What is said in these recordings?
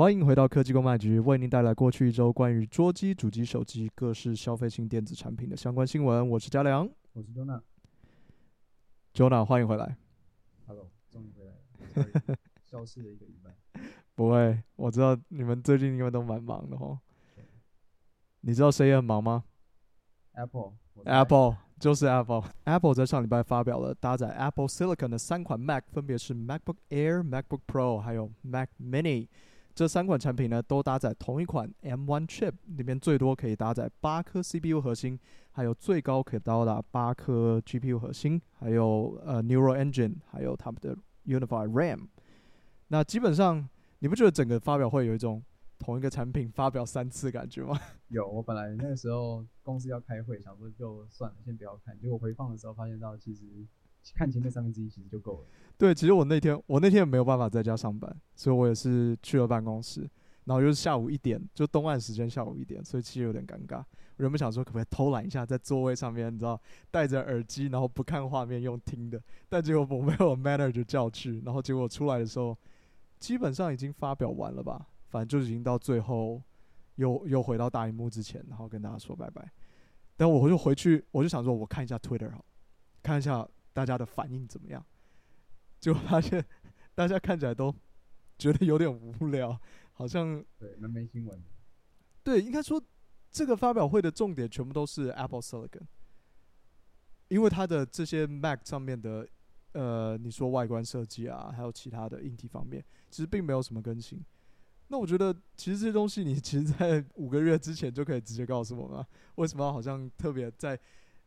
欢迎回到科技公卖局，为您带来过去一周关于桌机、主机、手机各式消费性电子产品的相关新闻。我是嘉良，我是 Jonah。Jonah，欢迎回来。Hello，终于回来了，消失了一个礼拜。不会，我知道你们最近应该都蛮忙的哦。你知道谁也很忙吗？Apple，Apple 就是 Apple。Apple 在上礼拜发表了搭载 Apple Silicon 的三款 Mac，分别是 MacBook Air、MacBook Pro 还有 Mac Mini。这三款产品呢，都搭载同一款 M1 Chip，里面最多可以搭载八颗 CPU 核心，还有最高可以到达八颗 GPU 核心，还有呃 Neural Engine，还有他们的 Unified RAM。那基本上，你不觉得整个发表会有一种同一个产品发表三次感觉吗？有，我本来那个时候公司要开会，想说就算了，先不要看。结果回放的时候发现到，其实看前面三分之一其实就够了。对，其实我那天我那天也没有办法在家上班，所以我也是去了办公室，然后又是下午一点，就东岸时间下午一点，所以其实有点尴尬。我原本想说可不可以偷懒一下，在座位上面，你知道，戴着耳机，然后不看画面用听的，但结果我没有 manager 就叫去，然后结果出来的时候，基本上已经发表完了吧，反正就已经到最后又又回到大荧幕之前，然后跟大家说拜拜。但我就回去，我就想说我看一下 Twitter 好，看一下大家的反应怎么样。就发现大家看起来都觉得有点无聊，好像对，蛮没新闻。对，应该说这个发表会的重点全部都是 Apple Silicon，因为它的这些 Mac 上面的呃，你说外观设计啊，还有其他的硬体方面，其实并没有什么更新。那我觉得其实这些东西你其实在五个月之前就可以直接告诉我们啊，为什么好像特别在？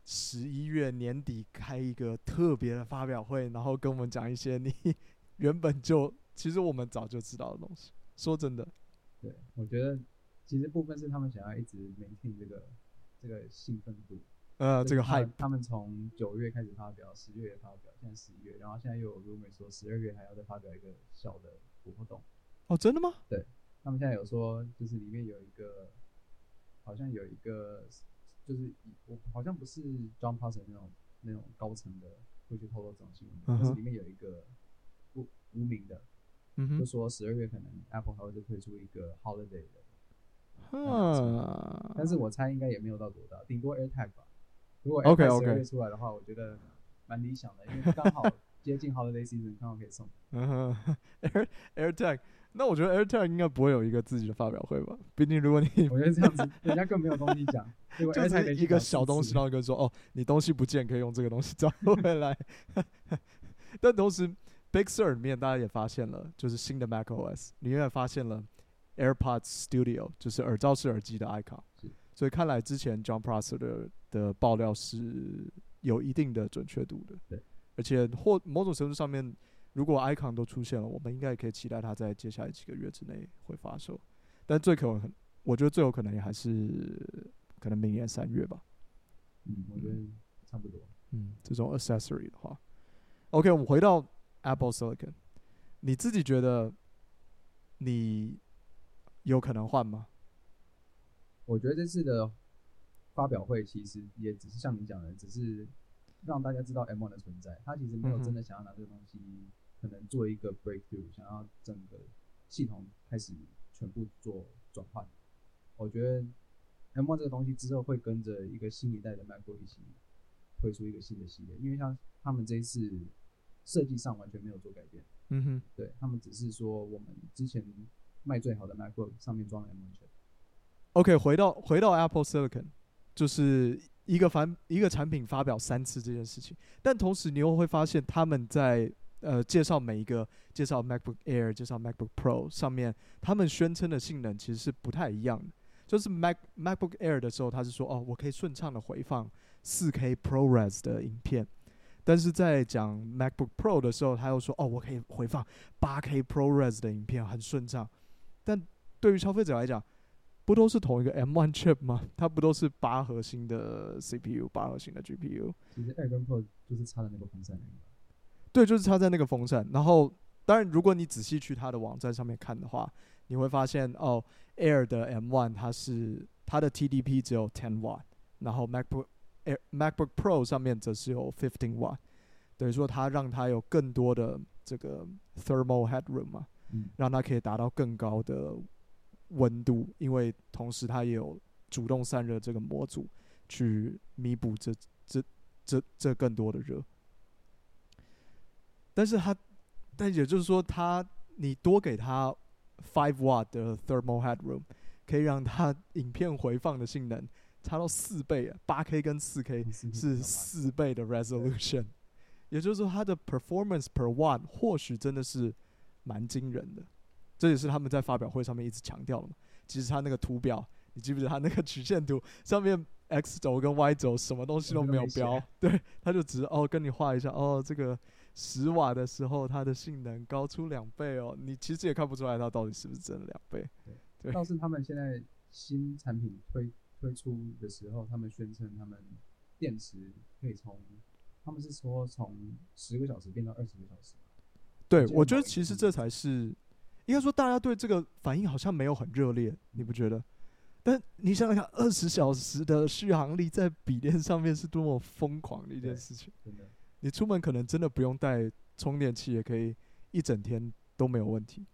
十一月年底开一个特别的发表会，然后跟我们讲一些你 原本就其实我们早就知道的东西。说真的，对，我觉得其实部分是他们想要一直 maintain 这个这个兴奋度。呃，这个 hype，他们从九月开始发表，十月也发表，现在十一月，然后现在又有 rumor 说十二月还要再发表一个小的活动。哦，真的吗？对，他们现在有说，就是里面有一个，好像有一个。就是我好像不是 John Prosser 那种那种高层的会去透露这种新闻，但、uh. 是里面有一个不无名的，uh. 就说十二月可能 Apple 还会再推出一个 Holiday 的，uh huh. 但是我猜应该也没有到多大，顶多 AirTag 吧。如果 AirTag 十二月出来的话，我觉得蛮理想的，因为刚好接近 Holiday Season，刚好可以送。Uh huh. Air AirTag。那我觉得 AirTag 应该不会有一个自己的发表会吧？毕竟如果你，我觉得这样子，人家更没有东西讲，就是一个小东西，然后跟说哦，你东西不见，可以用这个东西找回来。但同时，Big Sur 里面大家也发现了，就是新的 macOS 里面也发现了 AirPods Studio，就是耳罩式耳机的 icon。所以看来之前 John Prosser 的的爆料是有一定的准确度的。对，而且或某种程度上面。如果 icon 都出现了，我们应该也可以期待它在接下来几个月之内会发售。但最可能，我觉得最有可能也还是可能明年三月吧。嗯，我觉得差不多。嗯，这种 accessory 的话，OK，我们回到 Apple Silicon，你自己觉得你有可能换吗？我觉得这次的发表会其实也只是像你讲的，只是让大家知道 M1 的存在，他其实没有真的想要拿这个东西。可能做一个 breakthrough，想要整个系统开始全部做转换。我觉得 M1 这个东西之后会跟着一个新一代的 MacBook 一起推出一个新的系列，因为像他们这一次设计上完全没有做改变。嗯哼，对，他们只是说我们之前卖最好的 MacBook 上面装了 M1 chip。OK，回到回到 Apple Silicon，就是一个反一个产品发表三次这件事情，但同时你又会发现他们在。呃，介绍每一个，介绍 MacBook Air，介绍 MacBook Pro 上面，他们宣称的性能其实是不太一样的。就是 Mac MacBook Air 的时候，他是说，哦，我可以顺畅的回放 4K ProRes 的影片，但是在讲 MacBook Pro 的时候，他又说，哦，我可以回放 8K ProRes 的影片，很顺畅。但对于消费者来讲，不都是同一个 M1 chip 吗？它不都是八核心的 CPU，八核心的 GPU？其实 Air 跟 Pro 就是差的那个风扇而已。对，就是插在那个风扇。然后，当然，如果你仔细去它的网站上面看的话，你会发现哦，Air 的 M1 它是它的 TDP 只有 ten watt，然后 MacBook Air MacBook Pro 上面则是有 fifteen watt，等于说它让它有更多的这个 thermal headroom 嘛。嗯，让它可以达到更高的温度，因为同时它也有主动散热这个模组去弥补这这这这更多的热。但是它，但也就是说，它你多给它 five watt 的 thermal headroom，可以让它影片回放的性能差到四倍啊，八 K 跟四 K 是四倍的 resolution，也就是说它的 performance per watt 或许真的是蛮惊人的。这也是他们在发表会上面一直强调的嘛。其实他那个图表，你记不记得他那个曲线图上面 X 轴跟 Y 轴什么东西都没有标，对，他就只是哦跟你画一下哦这个。十瓦的时候，它的性能高出两倍哦。你其实也看不出来它到底是不是真的两倍。对，倒是他们现在新产品推推出的时候，他们宣称他们电池可以从，他们是说从十个小时变到二十个小时。对，我觉得其实这才是，应该说大家对这个反应好像没有很热烈，你不觉得？但你想想看，二十小时的续航力在笔电上面是多么疯狂的一件事情。真的。你出门可能真的不用带充电器，也可以一整天都没有问题。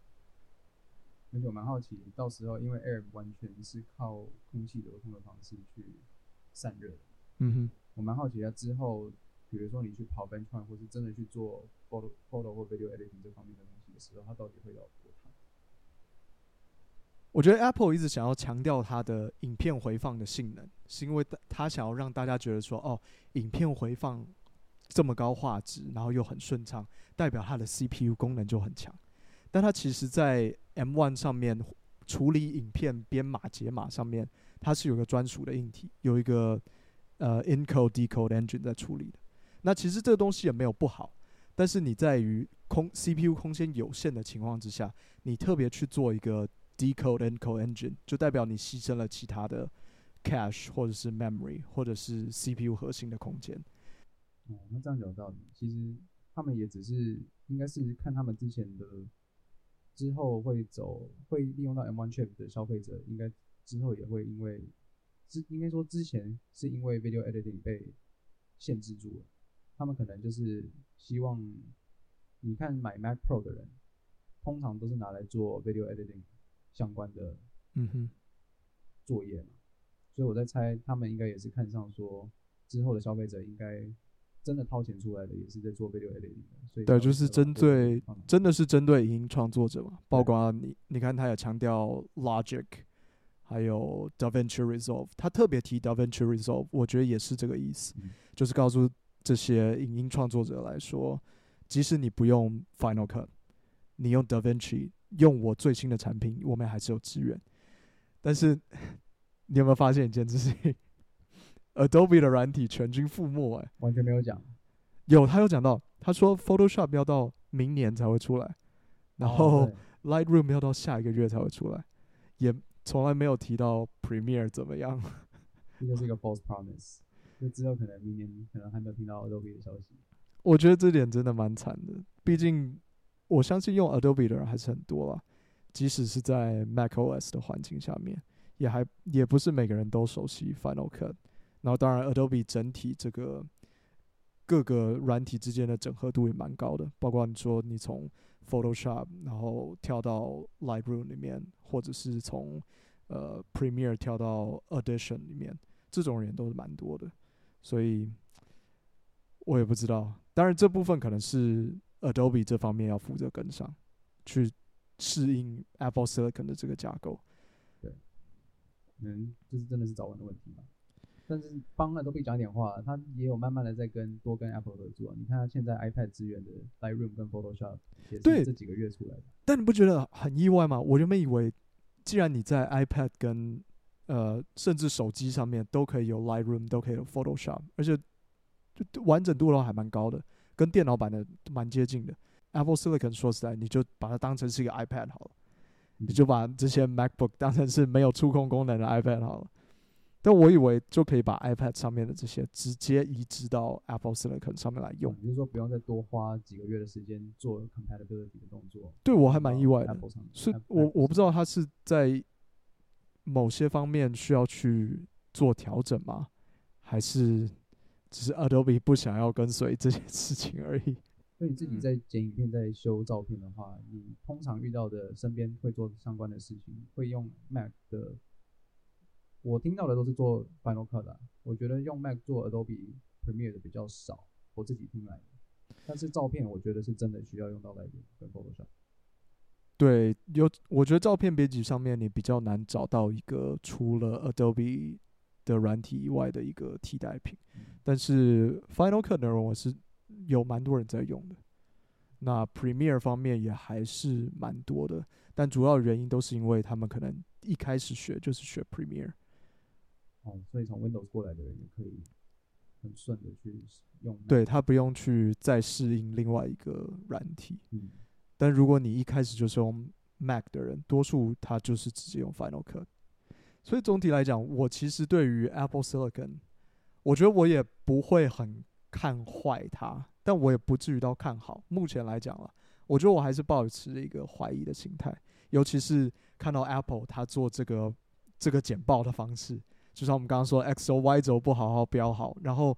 而且我蛮好奇，到时候因为 Air 完全是靠空气流通的方式去散热。嗯哼，我蛮好奇它之后，比如说你去跑 benchmark 或是真的去做 photo photo 或 video editing 这方面的东西的时候，它到底会有多烫？我觉得 Apple 一直想要强调它的影片回放的性能，是因为它想要让大家觉得说，哦，影片回放。这么高画质，然后又很顺畅，代表它的 CPU 功能就很强。但它其实，在 M1 上面处理影片编码解码上面，它是有个专属的硬体，有一个呃 encode decode engine 在处理的。那其实这个东西也没有不好，但是你在于空 CPU 空间有限的情况之下，你特别去做一个 decode encode engine，就代表你牺牲了其他的 cache 或者是 memory 或者是 CPU 核心的空间。哦，那这样有道理，其实他们也只是应该是看他们之前的之后会走，会利用到 M1 chip 的消费者，应该之后也会因为之应该说之前是因为 video editing 被限制住了，他们可能就是希望你看买 Mac Pro 的人，通常都是拿来做 video editing 相关的嗯哼。作业嘛，所以我在猜他们应该也是看上说之后的消费者应该。真的掏钱出来的也是在做 video editing 的，所以对，就是针对，真的是针对影音创作者嘛。包括你，你看他也强调 Logic，还有 DaVinci Resolve，他特别提 DaVinci Resolve，我觉得也是这个意思，嗯、就是告诉这些影音创作者来说，即使你不用 Final Cut，你用 DaVinci，用我最新的产品，我们还是有资源。但是 你有没有发现一件事情？Adobe 的软体全军覆没，哎，完全没有讲。有，他有讲到，他说 Photoshop 要到明年才会出来，然后 Lightroom 要到下一个月才会出来，也从来没有提到 Premiere 怎么样。这就是一个 false promise，就之后可能明年可能还没有听到 Adobe 的消息。我觉得这点真的蛮惨的，毕竟我相信用 Adobe 的人还是很多啦，即使是在 macOS 的环境下面，也还也不是每个人都熟悉 Final Cut。然后，当然，Adobe 整体这个各个软体之间的整合度也蛮高的，包括你说你从 Photoshop 然后跳到 Lightroom 里面，或者是从呃 Premiere 跳到 Audition 里面，这种人都是蛮多的。所以，我也不知道。当然，这部分可能是 Adobe 这方面要负责跟上，去适应 Apple Silicon 的这个架构。对，能，就是真的是早晚的问题嘛。但是帮 Adobe 讲点话，他也有慢慢的在跟多跟 Apple 合作。你看他现在 iPad 支援的 Lightroom 跟 Photoshop 也是这几个月出来的。但你不觉得很意外吗？我原本以为，既然你在 iPad 跟呃甚至手机上面都可以有 Lightroom，都可以有 Photoshop，而且就完整度都还蛮高的，跟电脑版的蛮接近的。Apple Silicon 说实在，你就把它当成是一个 iPad 好了，你就把这些 MacBook 当成是没有触控功能的 iPad 好了。但我以为就可以把 iPad 上面的这些直接移植到 Apple Silicon 上面来用，也就是说不用再多花几个月的时间做 compatibility 的动作。对，我还蛮意外的，所以我我不知道他是在某些方面需要去做调整吗？还是只是 Adobe 不想要跟随这件事情而已？所以你自己在剪影片、在修照片的话，你通常遇到的身边会做相关的事情，会用 Mac 的。我听到的都是做 Final Cut 的，我觉得用 Mac 做 Adobe Premiere 的比较少，我自己听来的。但是照片，我觉得是真的需要用到 Lightroom 跟 Photoshop。对，有我觉得照片编辑上面你比较难找到一个除了 Adobe 的软体以外的一个替代品。嗯、但是 Final Cut 内容，我是有蛮多人在用的。那 Premiere 方面也还是蛮多的，但主要原因都是因为他们可能一开始学就是学 Premiere。哦，所以从 Windows 过来的人也可以很顺的去用。对，他不用去再适应另外一个软体。嗯。但如果你一开始就是用 Mac 的人，多数他就是直接用 Final Cut。所以总体来讲，我其实对于 Apple Silicon，我觉得我也不会很看坏它，但我也不至于到看好。目前来讲了，我觉得我还是抱持一个怀疑的心态，尤其是看到 Apple 它做这个这个简报的方式，就像我们刚刚说 X 轴 Y 轴不好好标好，然后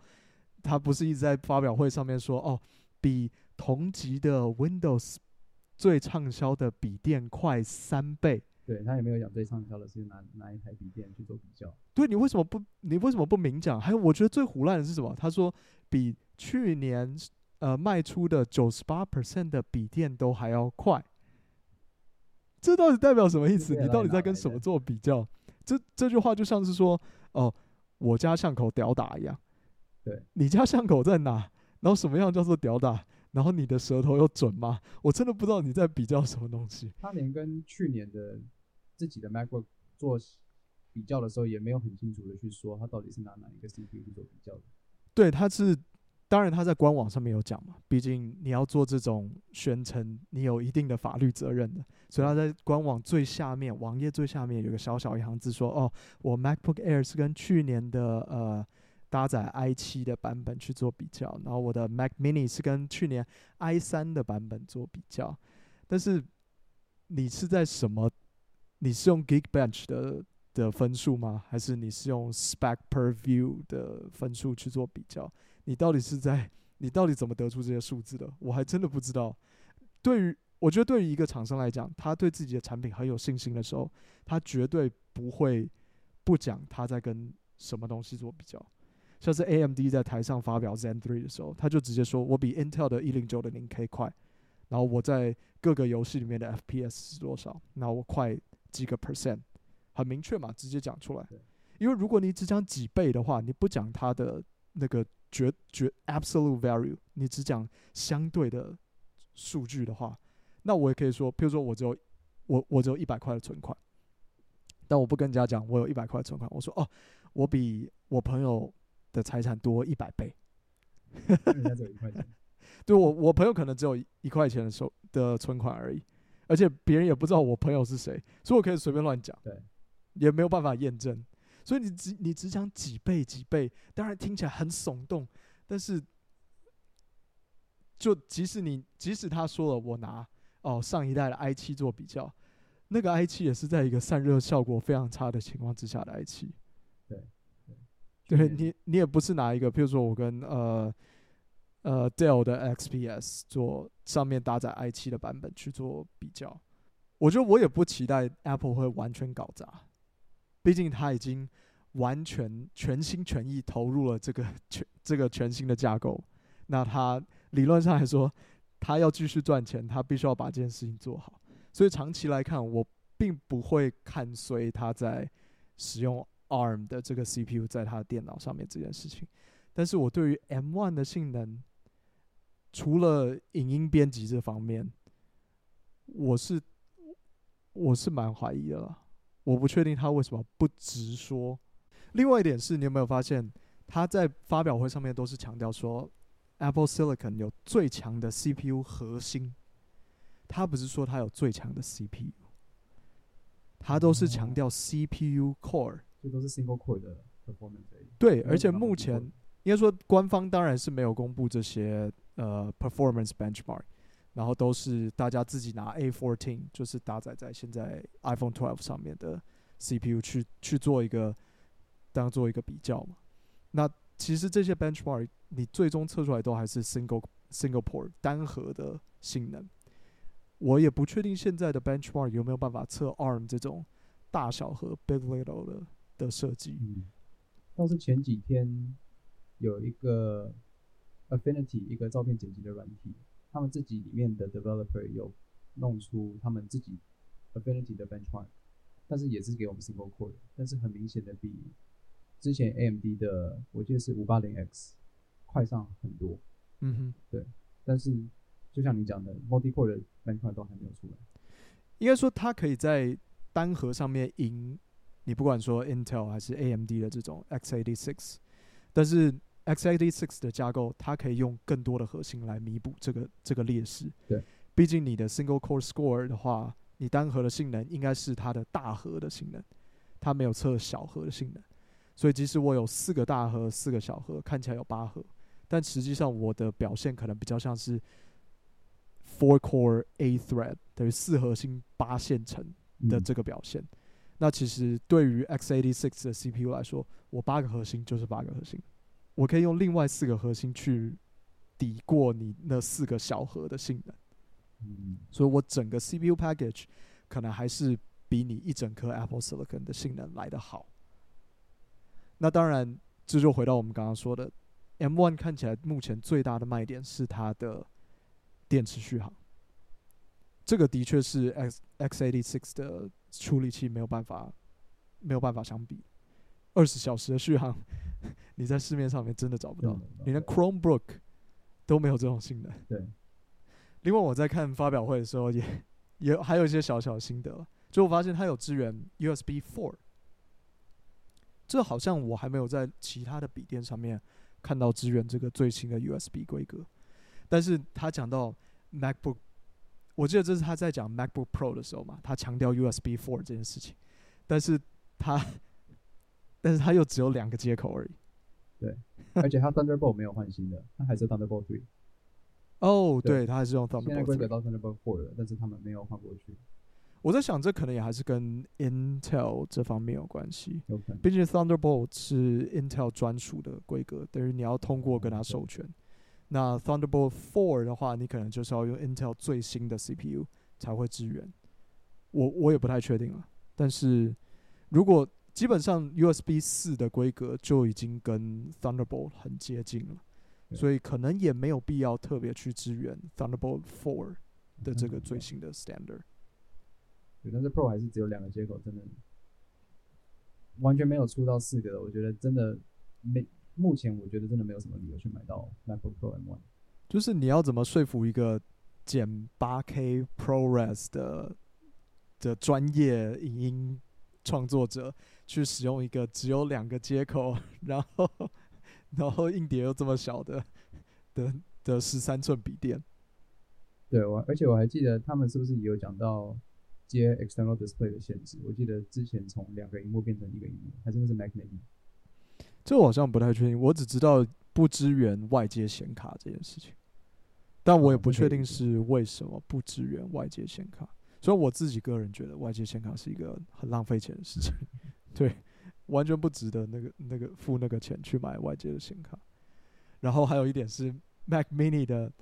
他不是一直在发表会上面说哦，比同级的 Windows。最畅销的笔电快三倍，对，他也没有讲最畅销的是拿哪一台笔电去做比较。对，你为什么不你为什么不明讲？还有我觉得最胡乱的是什么？他说比去年呃卖出的九十八 percent 的笔电都还要快，这到底代表什么意思？你到底在跟什么做比较？这这句话就像是说哦，我家巷口屌打一样。对，你家巷口在哪？然后什么样叫做屌打？然后你的舌头又准吗？我真的不知道你在比较什么东西。他连跟去年的自己的 MacBook 做比较的时候，也没有很清楚的去说他到底是拿哪一个 CPU 去做比较的。对，他是当然他在官网上面有讲嘛，毕竟你要做这种宣称，你有一定的法律责任的，所以他在官网最下面，网页最下面有个小小一行字说：“哦，我 MacBook Air 是跟去年的呃。”搭载 i 七的版本去做比较，然后我的 Mac Mini 是跟去年 i 三的版本做比较，但是你是在什么？你是用 Geekbench 的的分数吗？还是你是用 Spec Per View 的分数去做比较？你到底是在你到底怎么得出这些数字的？我还真的不知道。对于我觉得，对于一个厂商来讲，他对自己的产品很有信心的时候，他绝对不会不讲他在跟什么东西做比较。像是 AMD 在台上发表 Zen 3的时候，他就直接说：“我比 Intel 的一零九零零 K 快，然后我在各个游戏里面的 FPS 是多少？那我快几个 percent？很明确嘛，直接讲出来。因为如果你只讲几倍的话，你不讲它的那个绝绝 absolute value，你只讲相对的数据的话，那我也可以说，譬如说我只有我我只有一百块的存款，但我不跟人家讲我有一百块存款，我说哦，我比我朋友。”的财产多一百倍，人家只有一块钱，对我我朋友可能只有一块钱的收的存款而已，而且别人也不知道我朋友是谁，所以我可以随便乱讲，对，也没有办法验证，所以你只你只讲几倍几倍，当然听起来很耸动，但是就即使你即使他说了我拿哦上一代的 i 七做比较，那个 i 七也是在一个散热效果非常差的情况之下的 i 七，对。对你，你也不是拿一个，比如说我跟呃呃 Dell 的 XPS 做上面搭载 i 七的版本去做比较，我觉得我也不期待 Apple 会完全搞砸，毕竟他已经完全全心全意投入了这个全这个全新的架构，那他理论上来说，他要继续赚钱，他必须要把这件事情做好，所以长期来看，我并不会看衰他在使用。ARM 的这个 CPU 在他的电脑上面这件事情，但是我对于 M1 的性能，除了影音编辑这方面，我是我是蛮怀疑的了。我不确定他为什么不直说。另外一点是，你有没有发现他在发表会上面都是强调说 Apple Silicon 有最强的 CPU 核心，他不是说他有最强的 CPU，他都是强调 CPU Core。这都是 single core 的 performance。对，而且目前应该说官方当然是没有公布这些呃 performance benchmark，然后都是大家自己拿 A14，就是搭载在现在 iPhone 12上面的 CPU 去去做一个当做一个比较嘛。那其实这些 benchmark 你最终测出来都还是 single single port 单核的性能。我也不确定现在的 benchmark 有没有办法测 ARM 这种大小核 big little 的的设计。嗯，倒是前几天有一个 Affinity 一个照片剪辑的软体，他们自己里面的 developer 有弄出他们自己 Affinity 的 benchmark，但是也是给我们 single core，但是很明显的比之前 AMD 的我记得是五八零 X 快上很多。嗯哼，对，但是。就像你讲的，multi-core 的 benchmark 都还没有出来。应该说，它可以在单核上面赢你，不管说 Intel 还是 AMD 的这种 x86，但是 x86 的架构，它可以用更多的核心来弥补这个这个劣势。对，毕竟你的 single core score 的话，你单核的性能应该是它的大核的性能，它没有测小核的性能。所以即使我有四个大核、四个小核，看起来有八核，但实际上我的表现可能比较像是。Four core A thread 等于四核心八线程的这个表现，嗯、那其实对于 x86 的 CPU 来说，我八个核心就是八个核心，我可以用另外四个核心去抵过你那四个小核的性能，嗯，所以我整个 CPU package 可能还是比你一整颗 Apple Silicon 的性能来得好。那当然，这就回到我们刚刚说的，M1 看起来目前最大的卖点是它的。电池续航，这个的确是 X X86 的处理器没有办法没有办法相比。二十小时的续航，你在市面上面真的找不到，你连 Chromebook 都没有这种性能。对。另外，我在看发表会的时候也，也也还有一些小小的心得，就我发现它有支援 USB Four，这好像我还没有在其他的笔电上面看到支援这个最新的 USB 规格。但是他讲到 MacBook，我记得这是他在讲 MacBook Pro 的时候嘛，他强调 USB Four 这件事情，但是他，但是它又只有两个接口而已。对，而且它 Thunderbolt 没有换新的，它还是 Thunderbolt 3。哦，对，它还是用 Thunderbolt。现在规格到 Thunderbolt 4了，但是他们没有换过去。我在想，这可能也还是跟 Intel 这方面有关系。有可能。毕竟 Thunderbolt 是 Intel 专属的规格，等于你要通过跟他授权。嗯那 Thunderbolt 4的话，你可能就是要用 Intel 最新的 CPU 才会支援。我我也不太确定了，但是如果基本上 USB 四的规格就已经跟 Thunderbolt 很接近了，所以可能也没有必要特别去支援 Thunderbolt 4的这个最新的 standard。对，但是 Pro 还是只有两个接口，真的完全没有出到四个，我觉得真的没。目前我觉得真的没有什么理由去买到 MacBook Pro M1，就是你要怎么说服一个剪 8K ProRes 的的专业影音创作者去使用一个只有两个接口，然后 然后硬碟又这么小的的的十三寸笔电？对，我而且我还记得他们是不是也有讲到接 External Display 的限制？我记得之前从两个荧幕变成一个荧幕，还是那是 Mac Mini？这我好像不太确定，我只知道不支援外接显卡这件事情，但我也不确定是为什么不支援外接显卡。所以我自己个人觉得外接显卡是一个很浪费钱的事情，对，完全不值得那个那个付那个钱去买外接的显卡。然后还有一点是 Mac Mini 的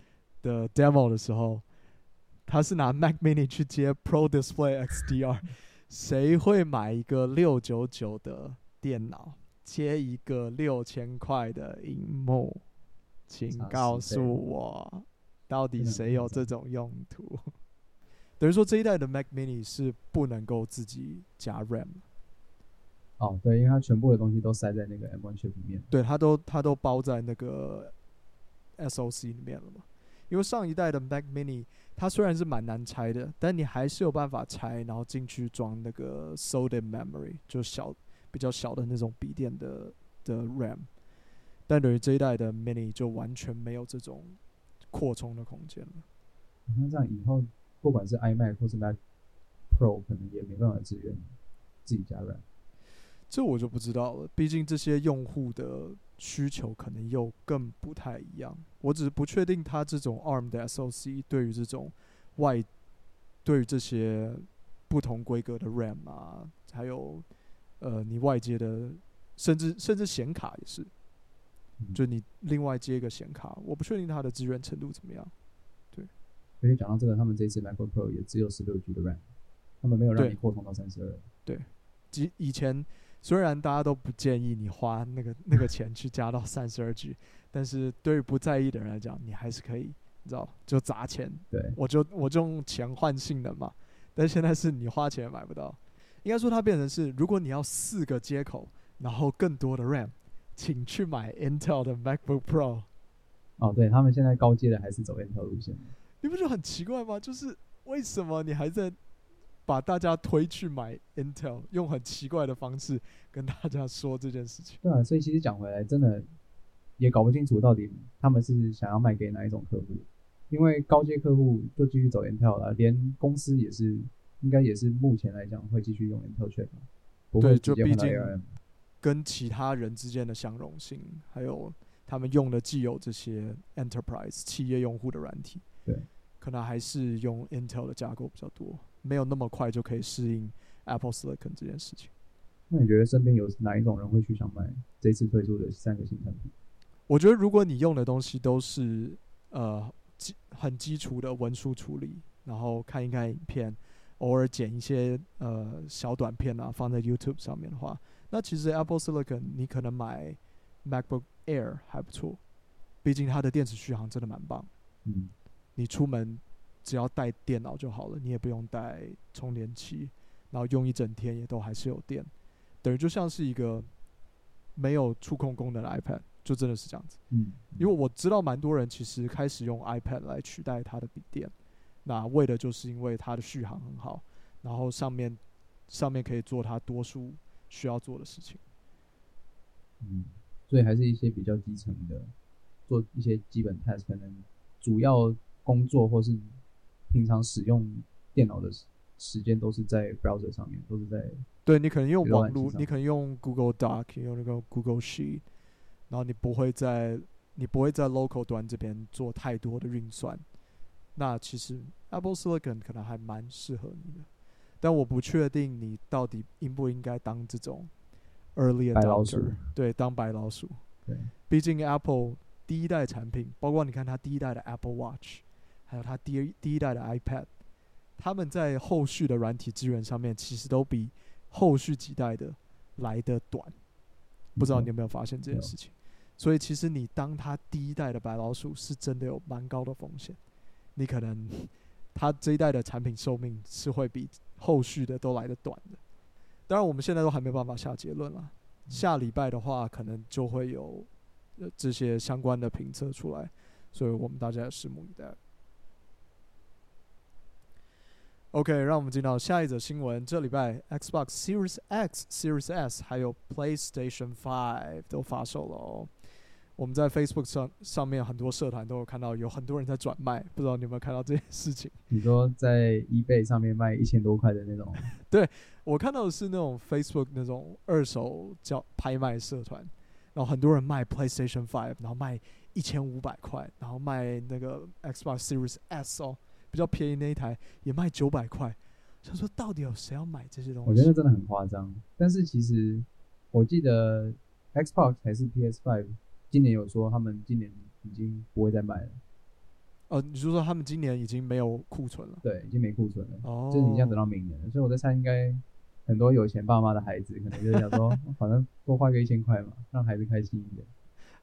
的 demo 的时候，他是拿 Mac Mini 去接 Pro Display XDR，谁会买一个六九九的电脑？接一个六千块的荧幕，请告诉我，到底谁有这种用途？等于说这一代的 Mac Mini 是不能够自己加 RAM。哦，对，因为它全部的东西都塞在那个 M1 chip 里面。对，它都它都包在那个 SoC 里面了嘛。因为上一代的 Mac Mini，它虽然是蛮难拆的，但你还是有办法拆，然后进去装那个 SODIMM memory，就小。比较小的那种笔电的的 RAM，但等于这一代的 Mini 就完全没有这种扩充的空间了。那这样以后不管是 iMac 或是 Mac Pro，可能也没办法支援自己加 RAM。这我就不知道了，毕竟这些用户的需求可能又更不太一样。我只是不确定它这种 ARM 的 SoC 对于这种外，对于这些不同规格的 RAM 啊，还有。呃，你外接的，甚至甚至显卡也是，嗯、就你另外接一个显卡，我不确定它的支援程度怎么样。对，所以讲到这个，他们这次 MacBook Pro 也只有十六 G 的 RAM，他们没有让你扩充到三十二。对，以以前虽然大家都不建议你花那个那个钱去加到 三十二 G，但是对于不在意的人来讲，你还是可以，你知道，就砸钱。对，我就我就用钱换性能嘛。但现在是你花钱也买不到，应该说它变成是，如果你要四个接口，然后更多的 RAM。请去买 Intel 的 MacBook Pro。哦，对，他们现在高阶的还是走 Intel 路线。你不觉得很奇怪吗？就是为什么你还在把大家推去买 Intel，用很奇怪的方式跟大家说这件事情？对啊，所以其实讲回来，真的也搞不清楚到底他们是想要卖给哪一种客户。因为高阶客户就继续走 Intel 了，连公司也是，应该也是目前来讲会继续用 Intel 直接换到 ARM。跟其他人之间的相容性，还有他们用的既有这些 enterprise 企业用户的软体，对，可能还是用 Intel 的架构比较多，没有那么快就可以适应 Apple Silicon 这件事情。那你觉得身边有哪一种人会去想买这次推出的三个新产品？我觉得如果你用的东西都是呃基很基础的文书处理，然后看一看影片，偶尔剪一些呃小短片啊，放在 YouTube 上面的话。那其实 Apple Silicon 你可能买 MacBook Air 还不错，毕竟它的电池续航真的蛮棒。嗯，你出门只要带电脑就好了，你也不用带充电器，然后用一整天也都还是有电，等于就像是一个没有触控功能的 iPad，就真的是这样子。嗯，因为我知道蛮多人其实开始用 iPad 来取代它的笔电，那为的就是因为它的续航很好，然后上面上面可以做它多数。需要做的事情，嗯，所以还是一些比较基层的，做一些基本 task，可能主要工作或是平常使用电脑的时间都是在 browser 上面，都是在对，你可能用网络，你可能用 Google Doc，用那个 Google Sheet，然后你不会在你不会在 local 端这边做太多的运算，那其实 Apple Silicon 可能还蛮适合你的。但我不确定你到底应不应该当这种 early adopter，对，当白老鼠。对，毕竟 Apple 第一代产品，包括你看它第一代的 Apple Watch，还有它第一第一代的 iPad，他们在后续的软体资源上面，其实都比后续几代的来的短。不知道你有没有发现这件事情？所以其实你当它第一代的白老鼠，是真的有蛮高的风险。你可能它这一代的产品寿命是会比。后续的都来的短的，当然我们现在都还没有办法下结论了。下礼拜的话，可能就会有这些相关的评测出来，所以我们大家也拭目以待。OK，让我们进到下一则新闻。这礼拜 Xbox Series X、Series S 还有 PlayStation Five 都发售了哦。我们在 Facebook 上上面很多社团都有看到，有很多人在转卖，不知道你有没有看到这件事情？你说在 eBay 上面卖一千多块的那种？对，我看到的是那种 Facebook 那种二手叫拍卖社团，然后很多人卖 PlayStation Five，然后卖一千五百块，然后卖那个 Xbox Series S 哦，比较便宜那一台也卖九百块。想说到底有谁要买这些东西？我觉得真的很夸张。但是其实我记得 Xbox 还是 PS Five。今年有说他们今年已经不会再卖了，哦，你就说他们今年已经没有库存了？对，已经没库存了。哦，就是你这样等到明年了，所以我在猜，应该很多有钱爸妈的孩子可能就是想说，反正多花个一千块嘛，让孩子开心一点。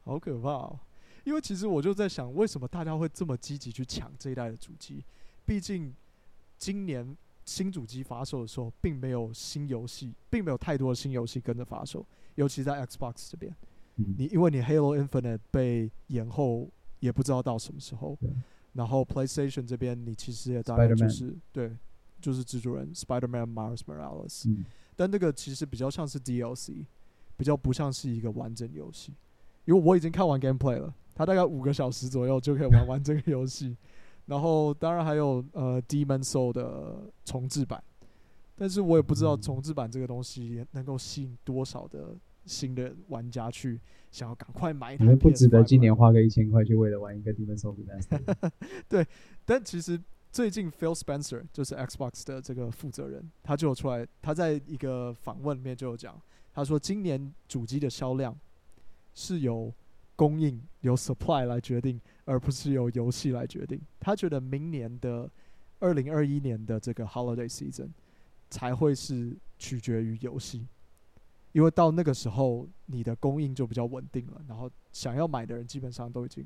好可怕哦！因为其实我就在想，为什么大家会这么积极去抢这一代的主机？毕竟今年新主机发售的时候，并没有新游戏，并没有太多的新游戏跟着发售，尤其在 Xbox 这边。你因为你 Halo Infinite 被延后，也不知道到什么时候。然后 PlayStation 这边，你其实也大概就是对，就是蜘蛛人 Spider-Man Miles Morales。但那个其实比较像是 DLC，比较不像是一个完整游戏。因为我已经看完 Gameplay 了，它大概五个小时左右就可以玩完这个游戏。然后当然还有呃 Demon Soul 的重置版，但是我也不知道重置版这个东西能够吸引多少的。新的玩家去想要赶快买一台，不值得今年花个一千块去为了玩一个 Souls。对，但其实最近 Phil Spencer 就是 Xbox 的这个负责人，他就有出来，他在一个访问里面就有讲，他说今年主机的销量是由供应由 supply 来决定，而不是由游戏来决定。他觉得明年的二零二一年的这个 holiday season 才会是取决于游戏，因为到那个时候你的供应就比较稳定了，然后想要买的人基本上都已经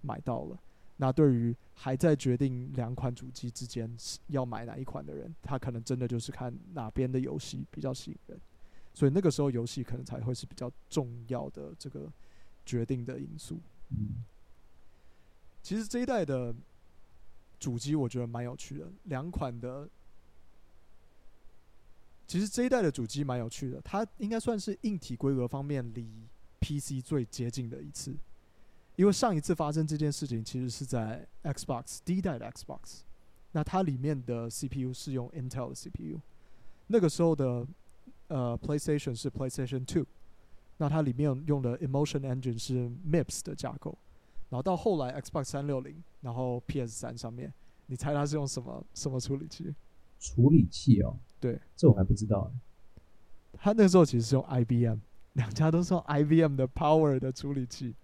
买到了。那对于还在决定两款主机之间要买哪一款的人，他可能真的就是看哪边的游戏比较吸引人，所以那个时候游戏可能才会是比较重要的这个。决定的因素。嗯，其实这一代的主机我觉得蛮有趣的，两款的。其实这一代的主机蛮有趣的，它应该算是硬体规格方面离 PC 最接近的一次。因为上一次发生这件事情，其实是在 Xbox 第一代的 Xbox，那它里面的 CPU 是用 Intel 的 CPU，那个时候的呃 PlayStation 是 PlayStation Two。那它里面用的 Emotion Engine 是 MIPS 的架构，然后到后来 Xbox 三六零，然后 PS 三上面，你猜它是用什么什么处理器？处理器哦，对，这我还不知道。他那个时候其实是用 IBM，两家都是用 IBM 的 Power 的处理器，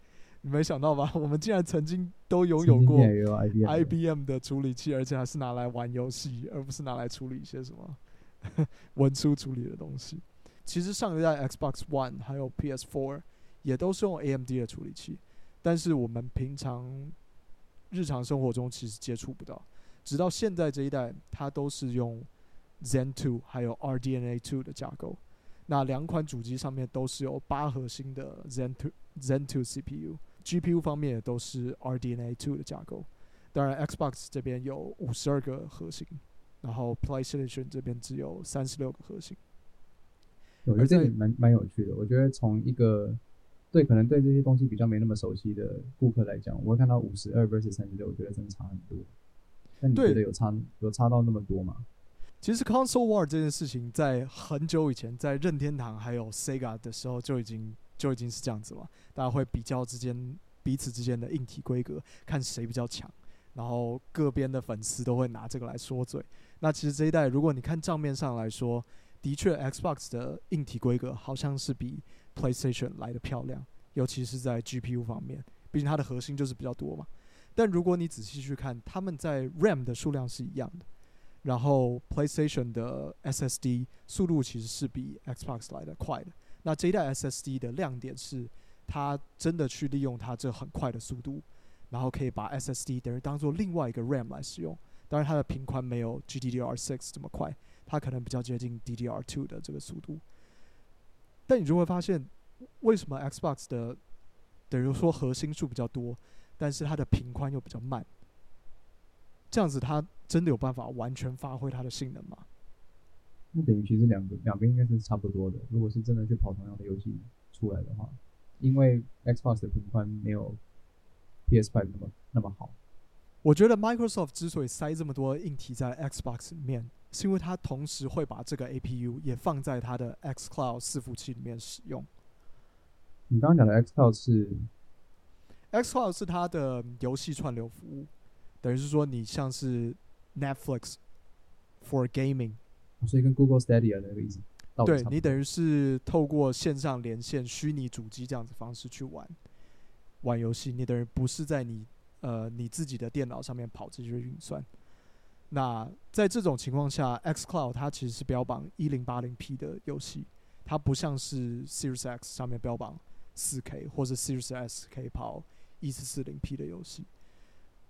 你没想到吧？我们竟然曾经都拥有过 IBM 的处理器，而且还是拿来玩游戏，而不是拿来处理一些什么 文书处理的东西。其实上一代 Xbox One 还有 PS4 也都是用 AMD 的处理器，但是我们平常日常生活中其实接触不到。直到现在这一代，它都是用 Zen 2还有 RDNA 2的架构。那两款主机上面都是有八核心的 Zen 2 Zen 2 CPU，GPU 方面也都是 RDNA 2的架构。当然，Xbox 这边有五十二个核心，然后 PlayStation 这边只有三十六个核心。我觉得这里蛮蛮有趣的。我觉得从一个对可能对这些东西比较没那么熟悉的顾客来讲，我会看到五十二 versus 三十六，我觉得真的差很多。那你觉得有差有差到那么多吗？其实 console war 这件事情在很久以前，在任天堂还有 Sega 的时候就已经就已经是这样子了。大家会比较之间彼此之间的硬体规格，看谁比较强，然后各边的粉丝都会拿这个来说嘴。那其实这一代，如果你看账面上来说，的确，Xbox 的硬体规格好像是比 PlayStation 来得漂亮，尤其是在 GPU 方面，毕竟它的核心就是比较多嘛。但如果你仔细去看，他们在 RAM 的数量是一样的，然后 PlayStation 的 SSD 速度其实是比 Xbox 来得快的。那这一代 SSD 的亮点是，它真的去利用它这很快的速度，然后可以把 SSD 等于当做另外一个 RAM 来使用。当然，它的频宽没有 GDDR6 这么快。它可能比较接近 DDR2 的这个速度，但你就会发现，为什么 Xbox 的等于说核心数比较多，但是它的频宽又比较慢？这样子它真的有办法完全发挥它的性能吗？那等于其实两个两边应该是差不多的。如果是真的去跑同样的游戏出来的话，因为 Xbox 的频宽没有 PS5 那么那么好。我觉得 Microsoft 之所以塞这么多硬体在 Xbox 里面，是因为它同时会把这个 APU 也放在它的 xCloud 伺服器里面使用。你刚刚讲的 xCloud 是？xCloud 是它的游戏串流服务，等于是说你像是 Netflix for gaming，所以跟 Google Stadia 那个意思。对，你等于是透过线上连线虚拟主机这样子方式去玩玩游戏，你等于不是在你呃你自己的电脑上面跑这些运算。那在这种情况下，xCloud 它其实是标榜一零八零 P 的游戏，它不像是 Series X 上面标榜四 K 或者 Series S 可以跑一四四零 P 的游戏。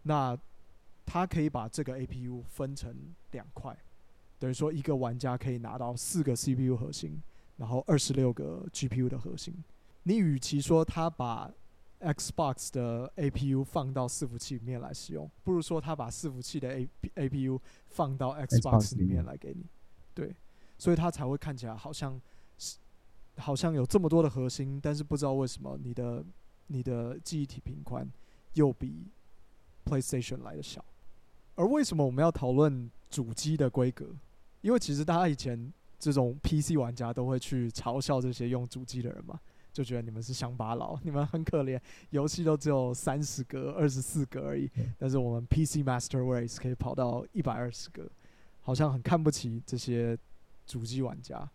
那它可以把这个 APU 分成两块，等于说一个玩家可以拿到四个 CPU 核心，然后二十六个 GPU 的核心。你与其说它把 Xbox 的 APU 放到伺服器里面来使用，不如说他把伺服器的 A APU 放到 Xbox 里面来给你，对，所以它才会看起来好像是好像有这么多的核心，但是不知道为什么你的你的记忆体频宽又比 PlayStation 来的小。而为什么我们要讨论主机的规格？因为其实大家以前这种 PC 玩家都会去嘲笑这些用主机的人嘛。就觉得你们是乡巴佬，你们很可怜，游戏都只有三十格、二十四格而已，但是我们 PC Master Race 可以跑到一百二十格，好像很看不起这些主机玩家。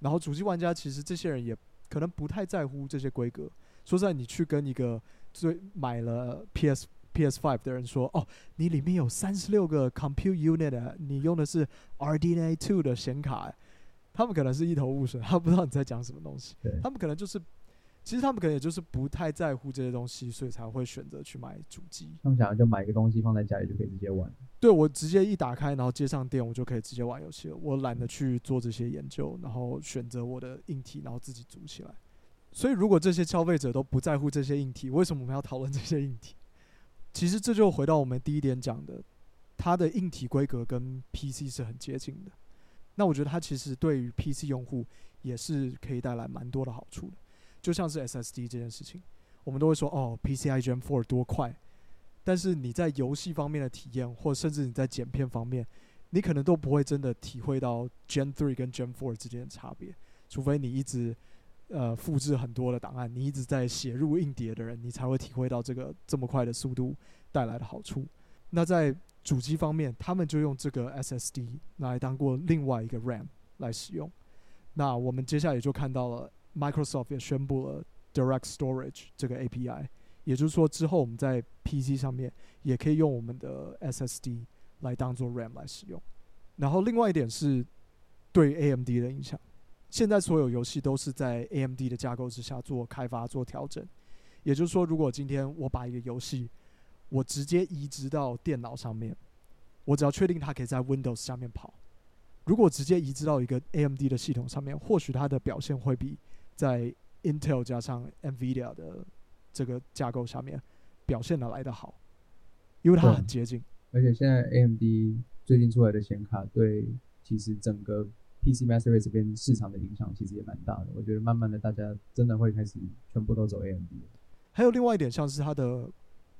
然后主机玩家其实这些人也可能不太在乎这些规格，说实在，你去跟一个最买了 PS PS Five 的人说，哦，你里面有三十六个 compute unit，啊，你用的是 RDNA two 的显卡，他们可能是一头雾水，他不知道你在讲什么东西。他们可能就是。其实他们可能也就是不太在乎这些东西，所以才会选择去买主机。他们想要就买一个东西放在家里就可以直接玩。对，我直接一打开，然后接上电，我就可以直接玩游戏了。我懒得去做这些研究，然后选择我的硬体，然后自己组起来。所以，如果这些消费者都不在乎这些硬体，为什么我们要讨论这些硬体？其实这就回到我们第一点讲的，它的硬体规格跟 PC 是很接近的。那我觉得它其实对于 PC 用户也是可以带来蛮多的好处的。就像是 SSD 这件事情，我们都会说哦，PCIe Gen 4多快，但是你在游戏方面的体验，或甚至你在剪片方面，你可能都不会真的体会到 Gen 3跟 Gen 4之间的差别，除非你一直呃复制很多的档案，你一直在写入硬碟的人，你才会体会到这个这么快的速度带来的好处。那在主机方面，他们就用这个 SSD 来当过另外一个 RAM 来使用。那我们接下来就看到了。Microsoft 也宣布了 Direct Storage 这个 API，也就是说之后我们在 PC 上面也可以用我们的 SSD 来当做 RAM 来使用。然后另外一点是对 AMD 的影响，现在所有游戏都是在 AMD 的架构之下做开发做调整。也就是说，如果今天我把一个游戏我直接移植到电脑上面，我只要确定它可以在 Windows 下面跑，如果直接移植到一个 AMD 的系统上面，或许它的表现会比在 Intel 加上 NVIDIA 的这个架构下面表现的来得好，因为它很接近。而且现在 AMD 最近出来的显卡对其实整个 PC Master Race 这边市场的影响其实也蛮大的。我觉得慢慢的大家真的会开始全部都走 AMD。还有另外一点，像是它的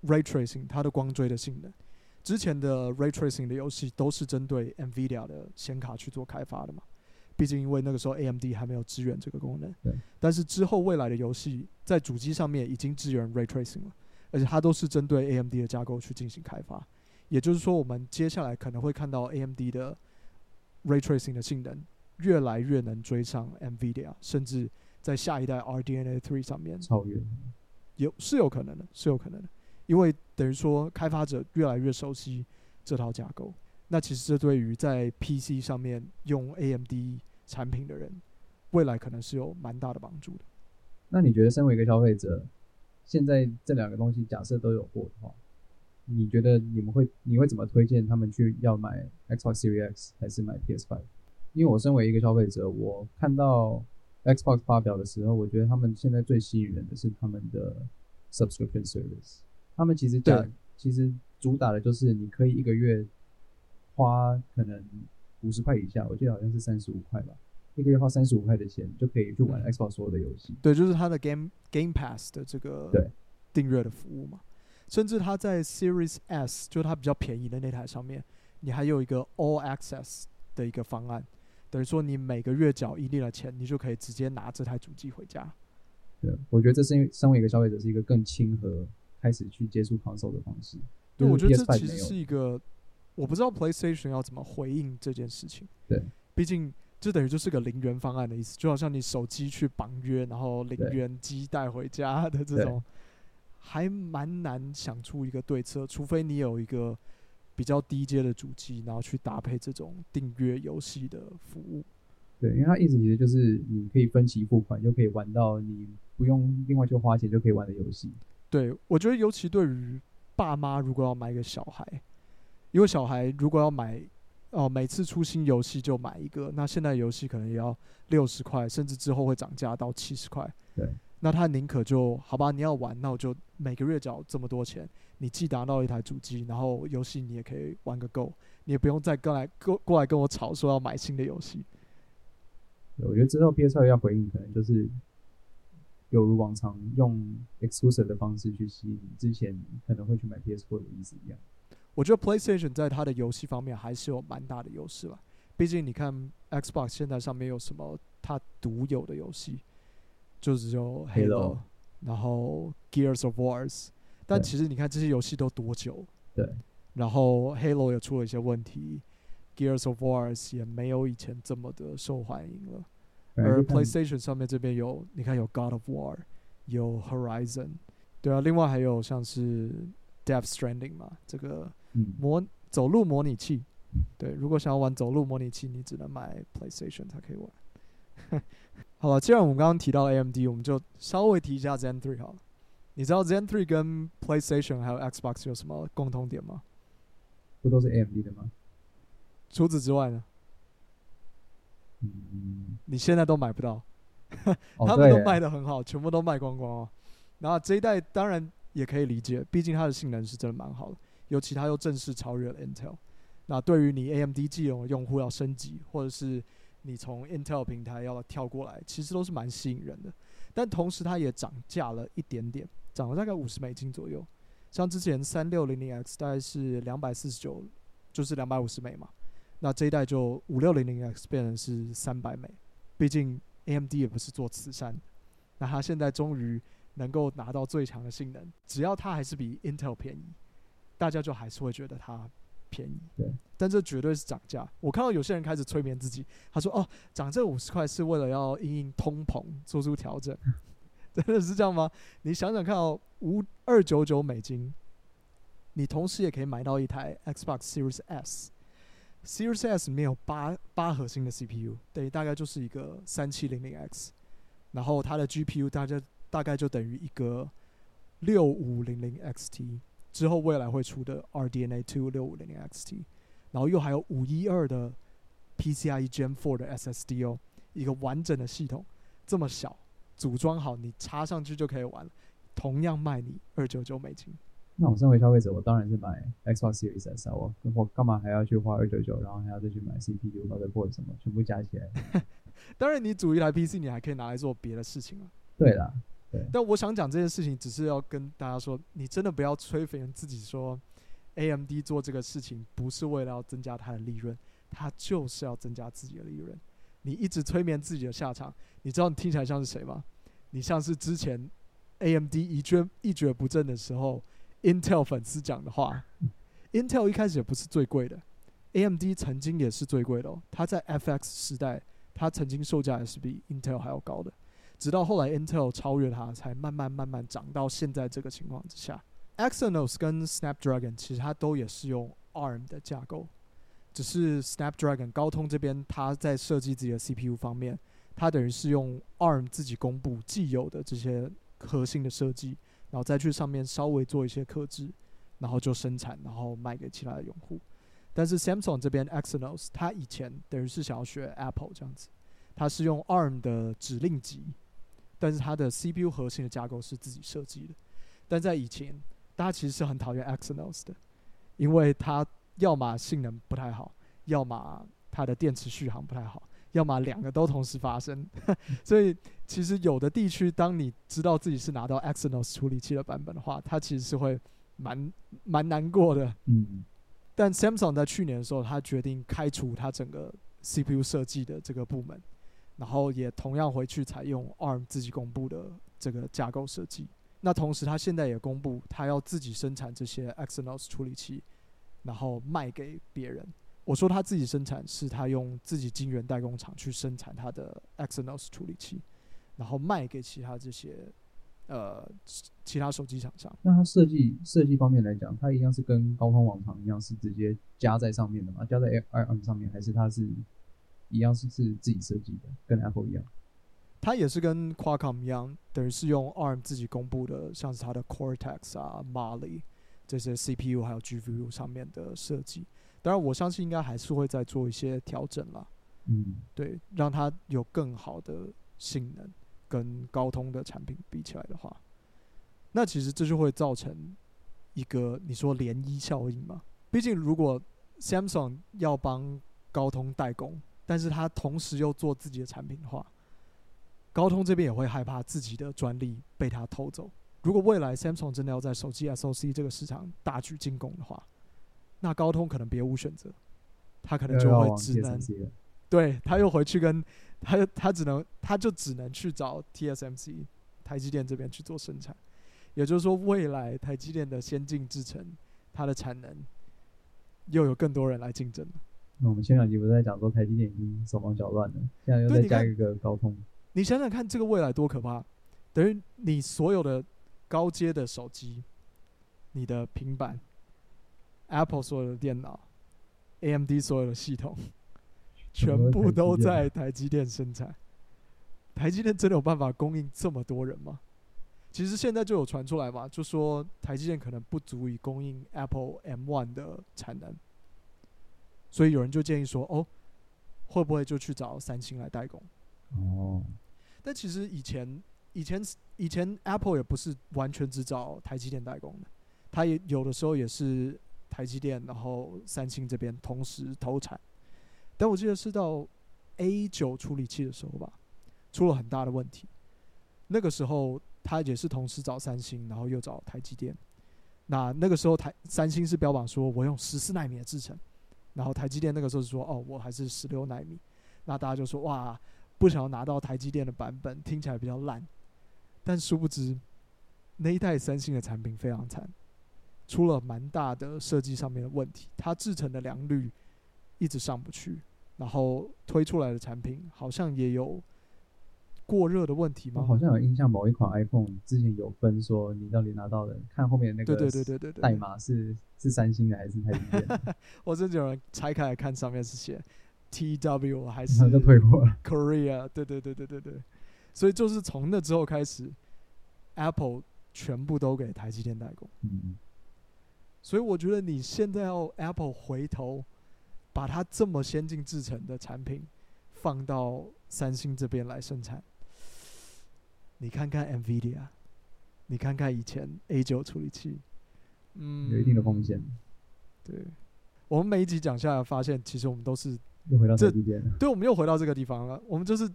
Ray Tracing，它的光追的性能，之前的 Ray Tracing 的游戏都是针对 NVIDIA 的显卡去做开发的嘛。毕竟，因为那个时候 AMD 还没有支援这个功能。对。但是之后未来的游戏在主机上面已经支援 Ray Tracing 了，而且它都是针对 AMD 的架构去进行开发。也就是说，我们接下来可能会看到 AMD 的 Ray Tracing 的性能越来越能追上 NVIDIA，甚至在下一代 RDNA 3上面超越。有是有可能的，是有可能的，因为等于说开发者越来越熟悉这套架构。那其实这对于在 PC 上面用 AMD 产品的人，未来可能是有蛮大的帮助的。那你觉得，身为一个消费者，现在这两个东西假设都有货的话，你觉得你们会你会怎么推荐他们去要买 Xbox Series X 还是买 PS5？因为我身为一个消费者，我看到 Xbox 发表的时候，我觉得他们现在最吸引人的是他们的 Subscription Service。他们其实讲，其实主打的就是你可以一个月。花可能五十块以下，我记得好像是三十五块吧，一个月花三十五块的钱就可以去玩 Xbox 所有的游戏。对，就是它的 Game Game Pass 的这个订阅的服务嘛。甚至它在 Series S，就是它比较便宜的那台上面，你还有一个 All Access 的一个方案，等于说你每个月缴一定的钱，你就可以直接拿这台主机回家。对，我觉得这是因为身为一个消费者，是一个更亲和开始去接触 console 的方式。对，我觉得这其实是一个。我不知道 PlayStation 要怎么回应这件事情。对，毕竟这等于就是个零元方案的意思，就好像你手机去绑约，然后零元机带回家的这种，还蛮难想出一个对策。除非你有一个比较低阶的主机，然后去搭配这种订阅游戏的服务。对，因为它意思其实就是你可以分期付款，就可以玩到你不用另外去花钱就可以玩的游戏。对，我觉得尤其对于爸妈，如果要买一个小孩。因为小孩如果要买，哦，每次出新游戏就买一个，那现在游戏可能也要六十块，甚至之后会涨价到七十块。对，那他宁可就好吧，你要玩，那我就每个月缴这么多钱，你既拿到一台主机，然后游戏你也可以玩个够，你也不用再跟来过过来跟我吵说要买新的游戏。我觉得之后 PS2 要回应，可能就是有如往常用 exclusive 的方式去吸引之前可能会去买 PS4 的意思一样。我觉得 PlayStation 在它的游戏方面还是有蛮大的优势吧。毕竟你看 Xbox 现在上面有什么它独有的游戏，就只有 Halo，然后 Gears of Wars。但其实你看这些游戏都多久？对。然后 Halo 也出了一些问题，Gears of Wars 也没有以前这么的受欢迎了。而 PlayStation 上面这边有，你看有 God of War，有 Horizon，对啊，另外还有像是 Death Stranding 嘛，这个模、嗯、走路模拟器，对，如果想要玩走路模拟器，你只能买 PlayStation 才可以玩。好了，既然我们刚刚提到 AMD，我们就稍微提一下 Zen 3好了。你知道 Zen 3跟 PlayStation 还有 Xbox 有什么共同点吗？不都是 AMD 的吗？除此之外呢？嗯，你现在都买不到，哦、他们都卖的很好，全部都卖光光哦。然后这一代当然也可以理解，毕竟它的性能是真的蛮好的，尤其它又正式超越了 Intel。那对于你 AMD 既有用户要升级，或者是你从 Intel 平台要跳过来，其实都是蛮吸引人的。但同时它也涨价了一点点，涨了大概五十美金左右。像之前三六零零 X 大概是两百四十九，就是两百五十美嘛。那这一代就五六零零 X 变成是三百美，毕竟 AMD 也不是做慈善，那它现在终于能够拿到最强的性能，只要它还是比 Intel 便宜，大家就还是会觉得它便宜。对，但这绝对是涨价。我看到有些人开始催眠自己，他说：“哦，涨这五十块是为了要因应通膨做出调整。” 真的是这样吗？你想想看哦，五二九九美金，你同时也可以买到一台 Xbox Series S。Series S 里面有八八核心的 CPU，等于大概就是一个三七零零 X，然后它的 GPU 大概大概就等于一个六五零零 XT，之后未来会出的 RDNA Two 六五零零 XT，然后又还有五一二的 PCIe Gen 4的 SSD 哦，一个完整的系统，这么小，组装好你插上去就可以玩了，同样卖你二九九美金。那我身为消费者，我当然是买 Xbox Series S 啊！我我干嘛还要去花二九九，然后还要再去买 CPU、motherboard 什么，全部加起来。当然，你组一台 PC，你还可以拿来做别的事情啊。对啦，但我想讲这件事情，只是要跟大家说，你真的不要催眠自己说，AMD 做这个事情不是为了要增加它的利润，它就是要增加自己的利润。你一直催眠自己的下场，你知道你听起来像是谁吗？你像是之前 AMD 一蹶一蹶不振的时候。Intel 粉丝讲的话，Intel 一开始也不是最贵的，AMD 曾经也是最贵的哦。它在 FX 时代，它曾经售价也是比 Intel 还要高的，直到后来 Intel 超越它，才慢慢慢慢涨到现在这个情况之下。Exynos 跟 Snapdragon 其实它都也是用 ARM 的架构，只是 Snapdragon 高通这边它在设计自己的 CPU 方面，它等于是用 ARM 自己公布既有的这些核心的设计。然后再去上面稍微做一些克制，然后就生产，然后卖给其他的用户。但是 Samsung 这边 Exynos，它以前等于是想要学 Apple 这样子，它是用 ARM 的指令集，但是它的 CPU 核心的架构是自己设计的。但在以前，大家其实是很讨厌 Exynos 的，因为它要么性能不太好，要么它的电池续航不太好。要么两个都同时发生，所以其实有的地区，当你知道自己是拿到 Exynos 处理器的版本的话，它其实是会蛮蛮难过的。嗯，但 Samsung 在去年的时候，他决定开除它整个 CPU 设计的这个部门，然后也同样回去采用 ARM 自己公布的这个架构设计。那同时，他现在也公布，他要自己生产这些 Exynos 处理器，然后卖给别人。我说他自己生产，是他用自己晶圆代工厂去生产他的 Exynos 处理器，然后卖给其他这些呃其他手机厂商。那他设计设计方面来讲，他一样是跟高通网厂一样，是直接加在上面的吗？加在 ARM 上面，还是他是一样是是自己设计的，跟 Apple 一样？它也是跟 Qualcomm 一样，等于是用 ARM 自己公布的，像是它的 Cortex 啊、Mali 这些 CPU 还有 GPU 上面的设计。当然，我相信应该还是会再做一些调整啦。嗯，对，让它有更好的性能，跟高通的产品比起来的话，那其实这就会造成一个你说涟漪效应嘛。毕竟，如果 Samsung 要帮高通代工，但是他同时又做自己的产品的话，高通这边也会害怕自己的专利被他偷走。如果未来 Samsung 真的要在手机 SoC 这个市场大举进攻的话，那高通可能别无选择，他可能就会只能，对，他又回去跟他，他只能，他就只能去找 TSMC 台积电这边去做生产。也就是说，未来台积电的先进制程，它的产能又有更多人来竞争了。那我们前两集不是在讲说台积电已经手忙脚乱了，现在又再加一个高通。你想想看，这个未来多可怕！等于你所有的高阶的手机、你的平板、Apple 所有的电脑、AMD 所有的系统，全部都在台积电生产。台积电真的有办法供应这么多人吗？其实现在就有传出来嘛，就说台积电可能不足以供应 Apple M1 的产能，所以有人就建议说，哦，会不会就去找三星来代工？哦，但其实以前、以前、以前 Apple 也不是完全只找台积电代工的，它也有的时候也是台积电，然后三星这边同时投产。但我记得是到 A 九处理器的时候吧。出了很大的问题，那个时候他也是同时找三星，然后又找台积电。那那个时候台三星是标榜说我用十四纳米的制程，然后台积电那个时候是说哦，我还是十六奈米。那大家就说哇，不想要拿到台积电的版本，听起来比较烂。但殊不知那一代三星的产品非常惨，出了蛮大的设计上面的问题，它制成的良率一直上不去，然后推出来的产品好像也有。过热的问题吗？我好像有印象，某一款 iPhone 之前有分说，你到底拿到的，看后面那个对对对对对代码是是三星的还是台积电？我甚至有人拆开来看，上面是写 TW 还是就退货 Korea？对对对对对对，所以就是从那之后开始，Apple 全部都给台积电代工。嗯，所以我觉得你现在要 Apple 回头把它这么先进制成的产品放到三星这边来生产。你看看 NVIDIA，你看看以前 A 九处理器，嗯，有一定的风险。对，我们每一集讲下来，发现其实我们都是又回到这边，对，我们又回到这个地方了。我们就是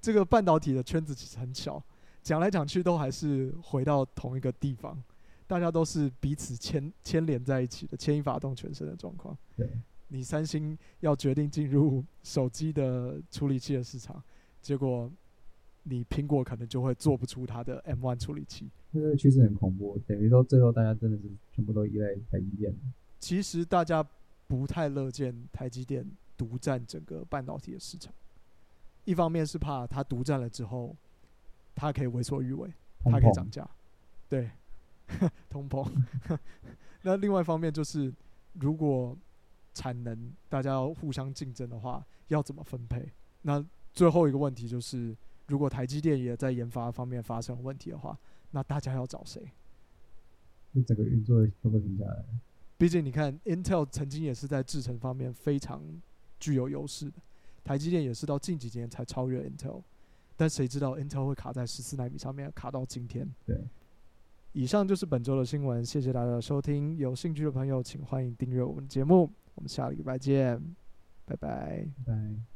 这个半导体的圈子其实很小，讲来讲去都还是回到同一个地方，大家都是彼此牵牵连在一起的，牵一发动全身的状况。对，你三星要决定进入手机的处理器的市场，结果。你苹果可能就会做不出它的 M1 处理器，这个趋势很恐怖。等于说，最后大家真的是全部都依赖台积电。其实大家不太乐见台积电独占整个半导体的市场，一方面是怕它独占了之后，它可以为所欲为，它可以涨价，对，通膨。那另外一方面就是，如果产能大家要互相竞争的话，要怎么分配？那最后一个问题就是。如果台积电也在研发方面发生问题的话，那大家要找谁？那整个运作会不会停下来？毕竟你看，Intel 曾经也是在制程方面非常具有优势的，台积电也是到近几年才超越 Intel，但谁知道 Intel 会卡在十四纳米上面，卡到今天。对。以上就是本周的新闻，谢谢大家的收听。有兴趣的朋友，请欢迎订阅我们节目。我们下个礼拜见，拜拜。拜拜。